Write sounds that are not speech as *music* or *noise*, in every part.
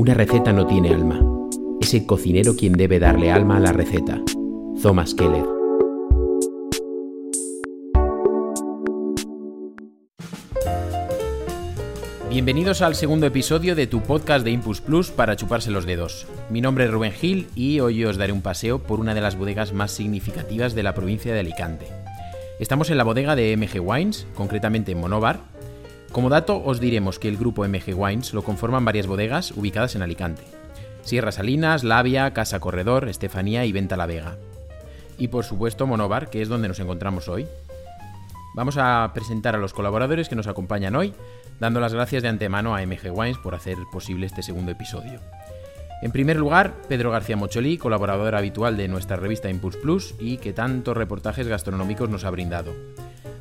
Una receta no tiene alma. Es el cocinero quien debe darle alma a la receta. Thomas Keller. Bienvenidos al segundo episodio de tu podcast de Impulse Plus para chuparse los dedos. Mi nombre es Rubén Gil y hoy os daré un paseo por una de las bodegas más significativas de la provincia de Alicante. Estamos en la bodega de MG Wines, concretamente en Monóvar. Como dato os diremos que el grupo MG Wines lo conforman varias bodegas ubicadas en Alicante. Sierra Salinas, Labia, Casa Corredor, Estefanía y Venta La Vega. Y por supuesto Monóvar, que es donde nos encontramos hoy. Vamos a presentar a los colaboradores que nos acompañan hoy dando las gracias de antemano a MG Wines por hacer posible este segundo episodio. En primer lugar, Pedro García Mocholí, colaborador habitual de nuestra revista Impulse Plus y que tantos reportajes gastronómicos nos ha brindado.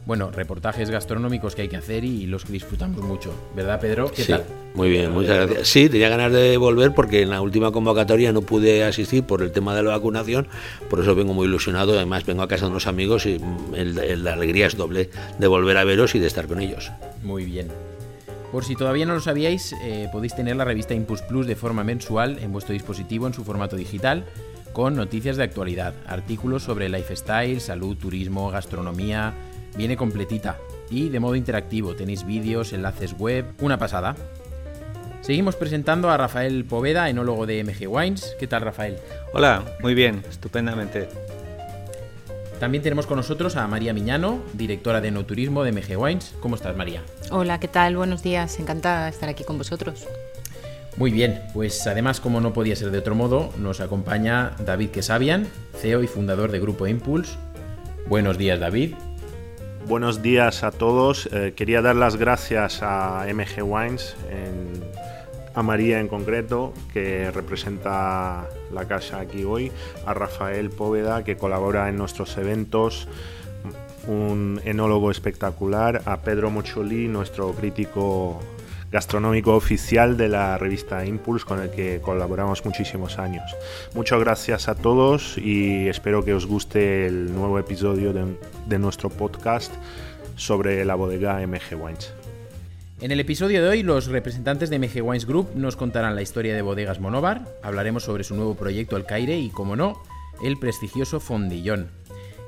Bueno, reportajes gastronómicos que hay que hacer y los que disfrutamos mucho, ¿verdad Pedro? ¿Qué tal? Muy bien, muchas gracias. Sí, tenía ganas de volver porque en la última convocatoria no pude asistir por el tema de la vacunación, por eso vengo muy ilusionado, además vengo a casa de unos amigos y la alegría es doble de volver a veros y de estar con ellos. Muy bien. Por si todavía no lo sabíais, eh, podéis tener la revista Impulse Plus de forma mensual en vuestro dispositivo en su formato digital, con noticias de actualidad, artículos sobre lifestyle, salud, turismo, gastronomía. Viene completita y de modo interactivo. Tenéis vídeos, enlaces web, una pasada. Seguimos presentando a Rafael Poveda, enólogo de MG Wines. ¿Qué tal, Rafael? Hola, muy bien, estupendamente. También tenemos con nosotros a María Miñano, directora de No Turismo de MG Wines. ¿Cómo estás, María? Hola, ¿qué tal? Buenos días. Encantada de estar aquí con vosotros. Muy bien, pues además, como no podía ser de otro modo, nos acompaña David Quesabian, CEO y fundador de Grupo Impulse. Buenos días, David. Buenos días a todos. Eh, quería dar las gracias a MG Wines a María en concreto, que representa la casa aquí hoy, a Rafael Póveda, que colabora en nuestros eventos, un enólogo espectacular, a Pedro Mocholí, nuestro crítico gastronómico oficial de la revista Impulse con el que colaboramos muchísimos años. Muchas gracias a todos y espero que os guste el nuevo episodio de, nuestro podcast sobre la bodega MG Wines. En el episodio de hoy, los representantes de MG Wines Group nos contarán la historia de Bodegas Monóvar, hablaremos sobre su nuevo proyecto El Caire y, como no, el prestigioso Fondillón.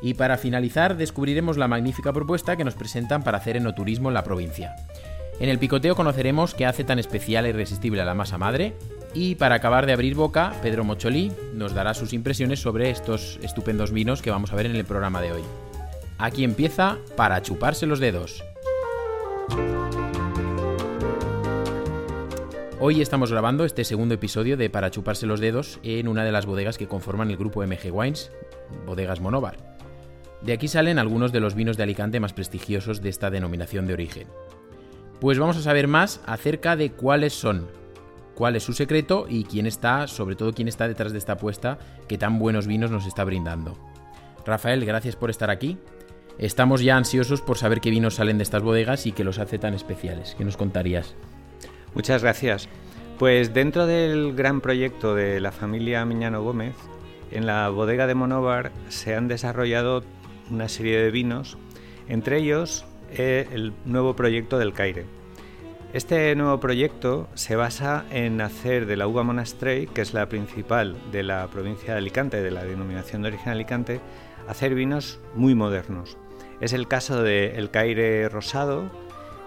Y para finalizar, descubriremos la magnífica propuesta que nos presentan para hacer enoturismo en la provincia. En el picoteo conoceremos qué hace tan especial e irresistible a la masa madre. Y para acabar de abrir boca, Pedro Mocholí nos dará sus impresiones sobre estos estupendos vinos que vamos a ver en el programa de hoy. Aquí empieza para chuparse los dedos. Hoy estamos grabando este segundo episodio de Para chuparse los dedos en una de las bodegas que conforman el grupo MG Wines, Bodegas Monóvar. De aquí salen algunos de los vinos de Alicante más prestigiosos de esta denominación de origen. Pues vamos a saber más acerca de cuáles son, cuál es su secreto y quién está, sobre todo quién está detrás de esta apuesta que tan buenos vinos nos está brindando. Rafael, gracias por estar aquí. Estamos ya ansiosos por saber qué vinos salen de estas bodegas y qué los hace tan especiales. ¿Qué nos contarías? Muchas gracias. Pues dentro del gran proyecto de la familia Miñano Gómez, en la bodega de Monóvar se han desarrollado una serie de vinos, entre ellos eh, el nuevo proyecto del Caire. Este nuevo proyecto se basa en hacer de la uva Monastrey, que es la principal de la provincia de Alicante, de la denominación de origen Alicante, hacer vinos muy modernos. Es el caso El Caire Rosado,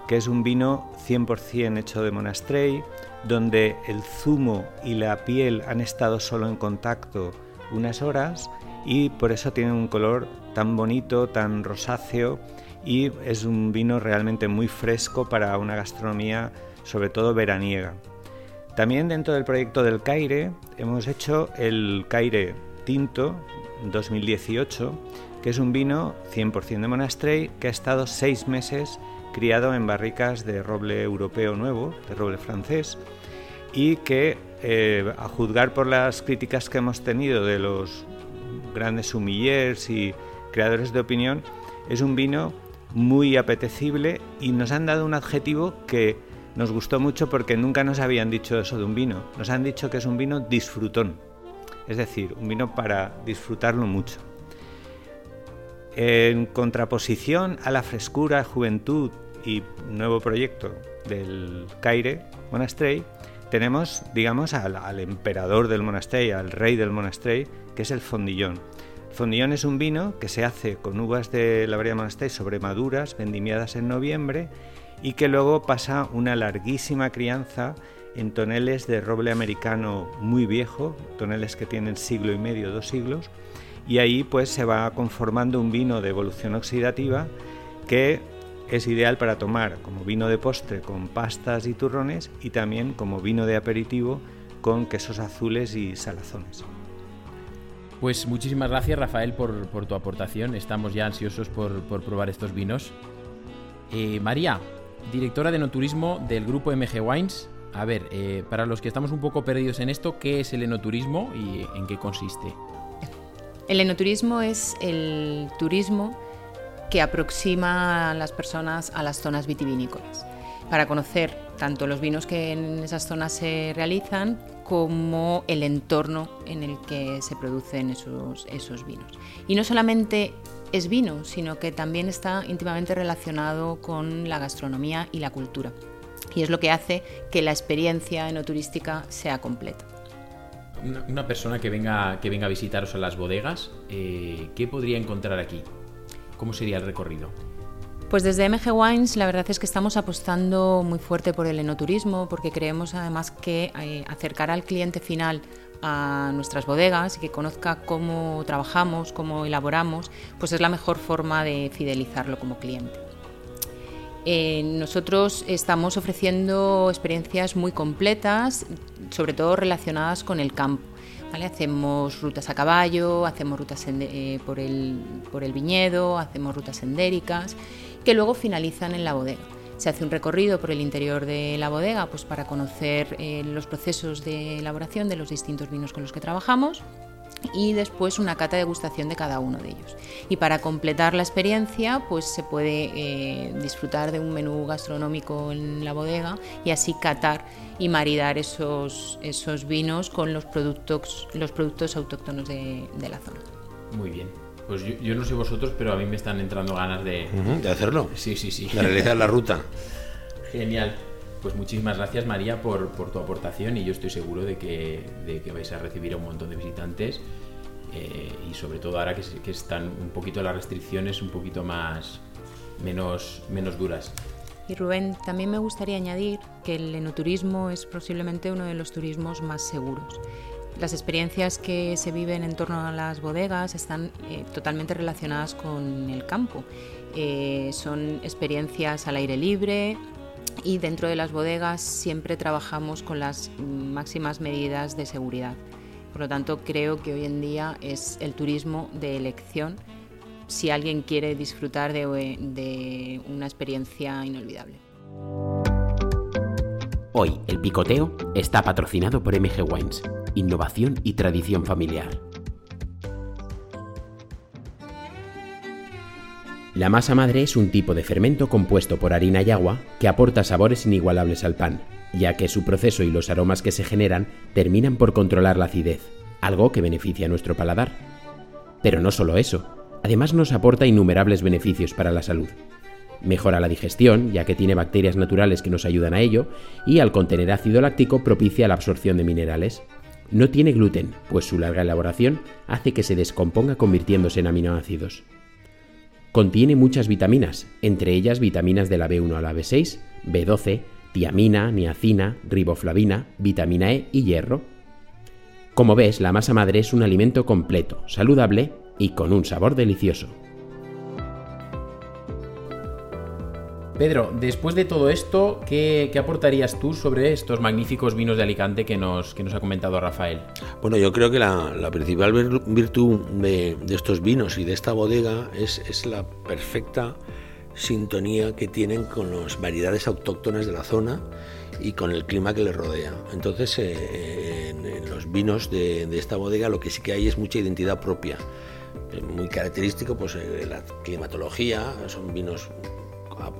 que es un vino 100% hecho de monastrey, donde el zumo y la piel han estado solo en contacto unas horas y por eso tiene un color tan bonito, tan rosáceo y es un vino realmente muy fresco para una gastronomía sobre todo veraniega. También dentro del proyecto del Caire hemos hecho el Caire Tinto 2018, que es un vino 100% de monastrey que ha estado seis meses criado en barricas de roble europeo nuevo, de roble francés, y que, eh, a juzgar por las críticas que hemos tenido de los grandes sumillers y creadores de opinión, es un vino muy apetecible y nos han dado un adjetivo que nos gustó mucho porque nunca nos habían dicho eso de un vino. Nos han dicho que es un vino disfrutón, es decir, un vino para disfrutarlo mucho. En contraposición a la frescura, juventud y nuevo proyecto del Caire Monastrey, tenemos, digamos, al, emperador del monasterio, al rey del monasterio, que es el fondillón. Fondillón es un vino que se hace con uvas de la variedad monasterio sobre maduras, vendimiadas en noviembre, y que luego pasa una larguísima crianza en toneles de roble americano muy viejo, toneles que tienen siglo y medio, dos siglos, y ahí pues se va conformando un vino de evolución oxidativa que es ideal para tomar como vino de postre con pastas y turrones y también como vino de aperitivo con quesos azules y salazones. Pues muchísimas gracias Rafael por, tu aportación, estamos ya ansiosos por, probar estos vinos. Eh, María, directora de no turismo del grupo MG Wines, a ver, eh, para los que estamos un poco perdidos en esto, ¿qué es el enoturismo y en qué consiste? El enoturismo es el turismo que aproxima a las personas a las zonas vitivinícolas para conocer tanto los vinos que en esas zonas se realizan como el entorno en el que se producen esos, esos vinos. Y no solamente es vino, sino que también está íntimamente relacionado con la gastronomía y la cultura y es lo que hace que la experiencia enoturística sea completa. Una, persona que venga, que venga a visitaros a las bodegas, eh, ¿qué podría encontrar aquí? ¿Cómo sería el recorrido? Pues desde MG Wines la verdad es que estamos apostando muy fuerte por el enoturismo porque creemos además que eh, acercar al cliente final a nuestras bodegas y que conozca cómo trabajamos, cómo elaboramos, pues es la mejor forma de fidelizarlo como cliente. Eh, nosotros estamos ofreciendo experiencias muy completas, sobre todo relacionadas con el campo. Hacemos rutas a caballo, hacemos rutas eh, por, el, viñedo, hacemos rutas sendéricas que luego finalizan en la bodega. Se hace un recorrido por el interior de la bodega pues para conocer eh, los procesos de elaboración de los distintos vinos con los que trabajamos y después una cata de degustación de cada uno de ellos. Y para completar la experiencia, pues se puede eh, disfrutar de un menú gastronómico en la bodega y así catar y maridar esos, esos vinos con los productos, los productos autóctonos de, la zona. Muy bien. Pues yo, no sé vosotros, pero a mí me están entrando ganas de... de hacerlo. Sí, sí, sí. De realizar la ruta. *laughs* Genial. Pues muchísimas gracias María por, tu aportación y yo estoy seguro de que, vais a recibir a un montón de visitantes eh, y sobre todo ahora que, están un poquito las restricciones un poquito más menos, menos duras. Y Rubén, también me gustaría añadir que el enoturismo es posiblemente uno de los turismos más seguros. Las experiencias que se viven en torno a las bodegas están eh, totalmente relacionadas con el campo. Eh, son experiencias al aire libre, y dentro de las bodegas siempre trabajamos con las máximas medidas de seguridad. Por lo tanto, creo que hoy en día es el turismo de elección si alguien quiere disfrutar de, una experiencia inolvidable. Hoy, el picoteo está patrocinado por MG Wines, innovación y tradición familiar. La masa madre es un tipo de fermento compuesto por harina y agua que aporta sabores inigualables al pan, ya que su proceso y los aromas que se generan terminan por controlar la acidez, algo que beneficia a nuestro paladar. Pero no solo eso, además nos aporta innumerables beneficios para la salud. Mejora la digestión, ya que tiene bacterias naturales que nos ayudan a ello, y al contener ácido láctico propicia la absorción de minerales. No tiene gluten, pues su larga elaboración hace que se descomponga convirtiéndose en aminoácidos. Contiene muchas vitaminas, entre ellas vitaminas de la B1 a la B6, B12, tiamina, niacina, riboflavina, vitamina E y hierro. Como ves, la masa madre es un alimento completo, saludable y con un sabor delicioso. Pedro, después de todo esto, ¿qué, aportarías tú sobre estos magníficos vinos de Alicante que nos, que nos ha comentado Rafael? Bueno, yo creo que la, principal virtud de, estos vinos y de esta bodega es, la perfecta sintonía que tienen con las variedades autóctonas de la zona y con el clima que les rodea. Entonces, eh, en, los vinos de, esta bodega lo que sí que hay es mucha identidad propia. Muy característico, pues eh, la climatología, son vinos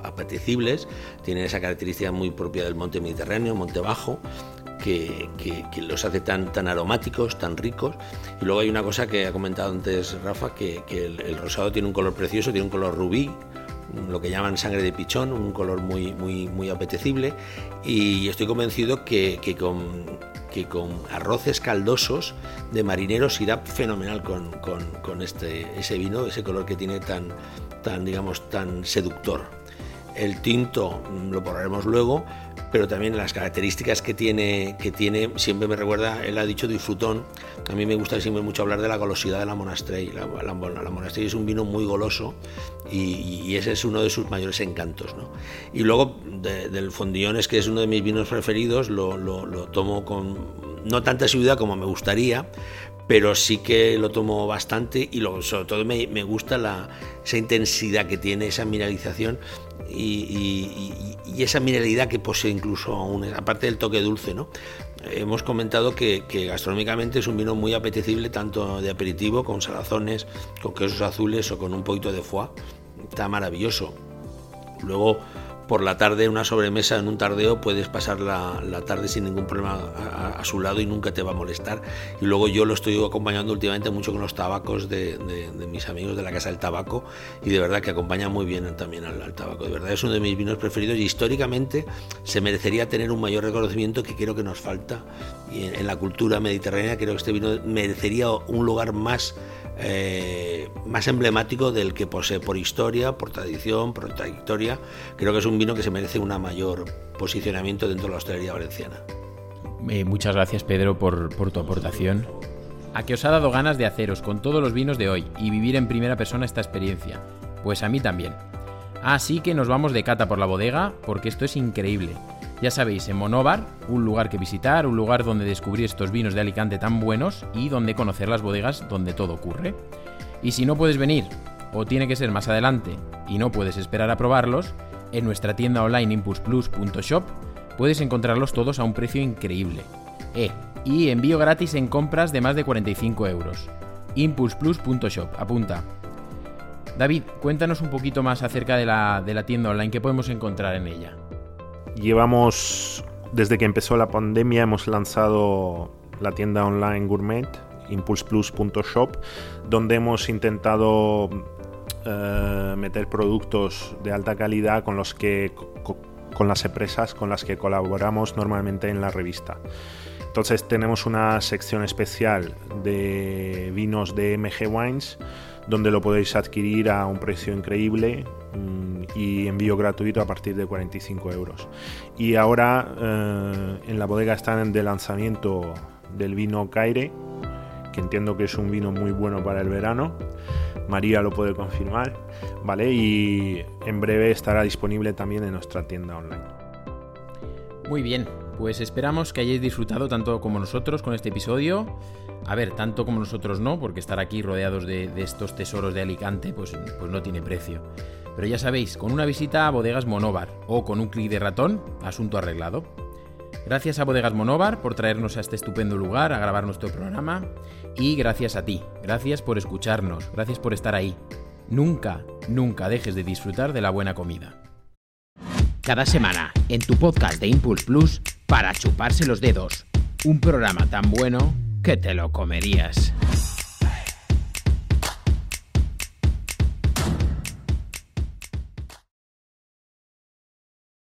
apetecibles, tienen esa característica muy propia del monte mediterráneo, monte bajo, que, los hace tan, tan aromáticos, tan ricos. Y luego hay una cosa que ha comentado antes Rafa, que, el, rosado tiene un color precioso, tiene un color rubí, lo que llaman sangre de pichón, un color muy, muy, apetecible y estoy convencido que, con, que con arroces caldosos de marineros irá fenomenal con, con, este, ese vino, ese color que tiene tan, tan, digamos, tan seductor. El tinto mm, lo probaremos luego, pero también las características que tiene, que tiene siempre me recuerda, él ha dicho disfrutón, a mí me gusta siempre mucho hablar de la golosidad de la Monastrey. La, la, es un vino muy goloso y, ese es uno de sus mayores encantos. Y luego del Fondillones, que es uno de mis vinos preferidos, lo tomo con no tanta seguridad como me gustaría, pero sí que lo tomo bastante y sobre todo me, me gusta la, esa intensidad que tiene, esa mineralización y, esa mineralidad que posee incluso aún, aparte del toque dulce. ¿no? Hemos comentado que, que, gastronómicamente es un vino muy apetecible, tanto de aperitivo, con salazones, con quesos azules o con un poquito de foie. Está maravilloso. Luego por la tarde una sobremesa en un tardeo puedes pasar la, tarde sin ningún problema a, su lado y nunca te va a molestar. Y luego yo lo estoy acompañando últimamente mucho con los tabacos de, mis amigos de la Casa del Tabaco y de verdad que acompaña muy bien también al, tabaco. De verdad es uno de mis vinos preferidos y históricamente se merecería tener un mayor reconocimiento que creo que nos falta. Y en, en la cultura mediterránea creo que este vino merecería un lugar más eh, más emblemático del que posee por historia, por tradición, por trayectoria. Creo que es un vino que se merece un mayor posicionamiento dentro de la hostelería valenciana. Eh, muchas gracias Pedro por, por tu aportación. ¿A qué os ha dado ganas de haceros con todos los vinos de hoy y vivir en primera persona esta experiencia? Pues a mí también. Así que nos vamos de cata por la bodega porque esto es increíble. Ya sabéis, en Monóvar, un lugar que visitar, un lugar donde descubrir estos vinos de Alicante tan buenos y donde conocer las bodegas donde todo ocurre. Y si no puedes venir, o tiene que ser más adelante, y no puedes esperar a probarlos, en nuestra tienda online impulsplus.shop puedes encontrarlos todos a un precio increíble. Eh, y envío gratis en compras de más de 45 euros. impulsplus.shop, apunta. David, cuéntanos un poquito más acerca de la, de la tienda online que podemos encontrar en ella llevamos, desde que empezó la pandemia, hemos lanzado la tienda online gourmet, impulseplus.shop, donde hemos intentado eh, meter productos de alta calidad con los que con las empresas con las que colaboramos normalmente en la revista. Entonces tenemos una sección especial de vinos de MG Wines donde lo podéis adquirir a un precio increíble mm, y envío gratuito a partir de 45 euros. Y ahora eh, en la bodega están de lanzamiento del vino Caire, que entiendo que es un vino muy bueno para el verano. María lo puede confirmar, ¿vale? Y en breve estará disponible también en nuestra tienda online. Muy bien, pues esperamos que hayáis disfrutado tanto como nosotros con este episodio. A ver, tanto como nosotros no, porque estar aquí rodeados de, estos tesoros de Alicante pues, pues no tiene precio. Pero ya sabéis, con una visita a Bodegas Monóvar o con un clic de ratón, asunto arreglado. Gracias a Bodegas Monóvar por traernos a este estupendo lugar a grabar nuestro programa y gracias a ti, gracias por escucharnos, gracias por estar ahí. Nunca, nunca dejes de disfrutar de la buena comida. Cada semana, en tu podcast de Impulse Plus, para chuparse los dedos. Un programa tan bueno que te lo comerías.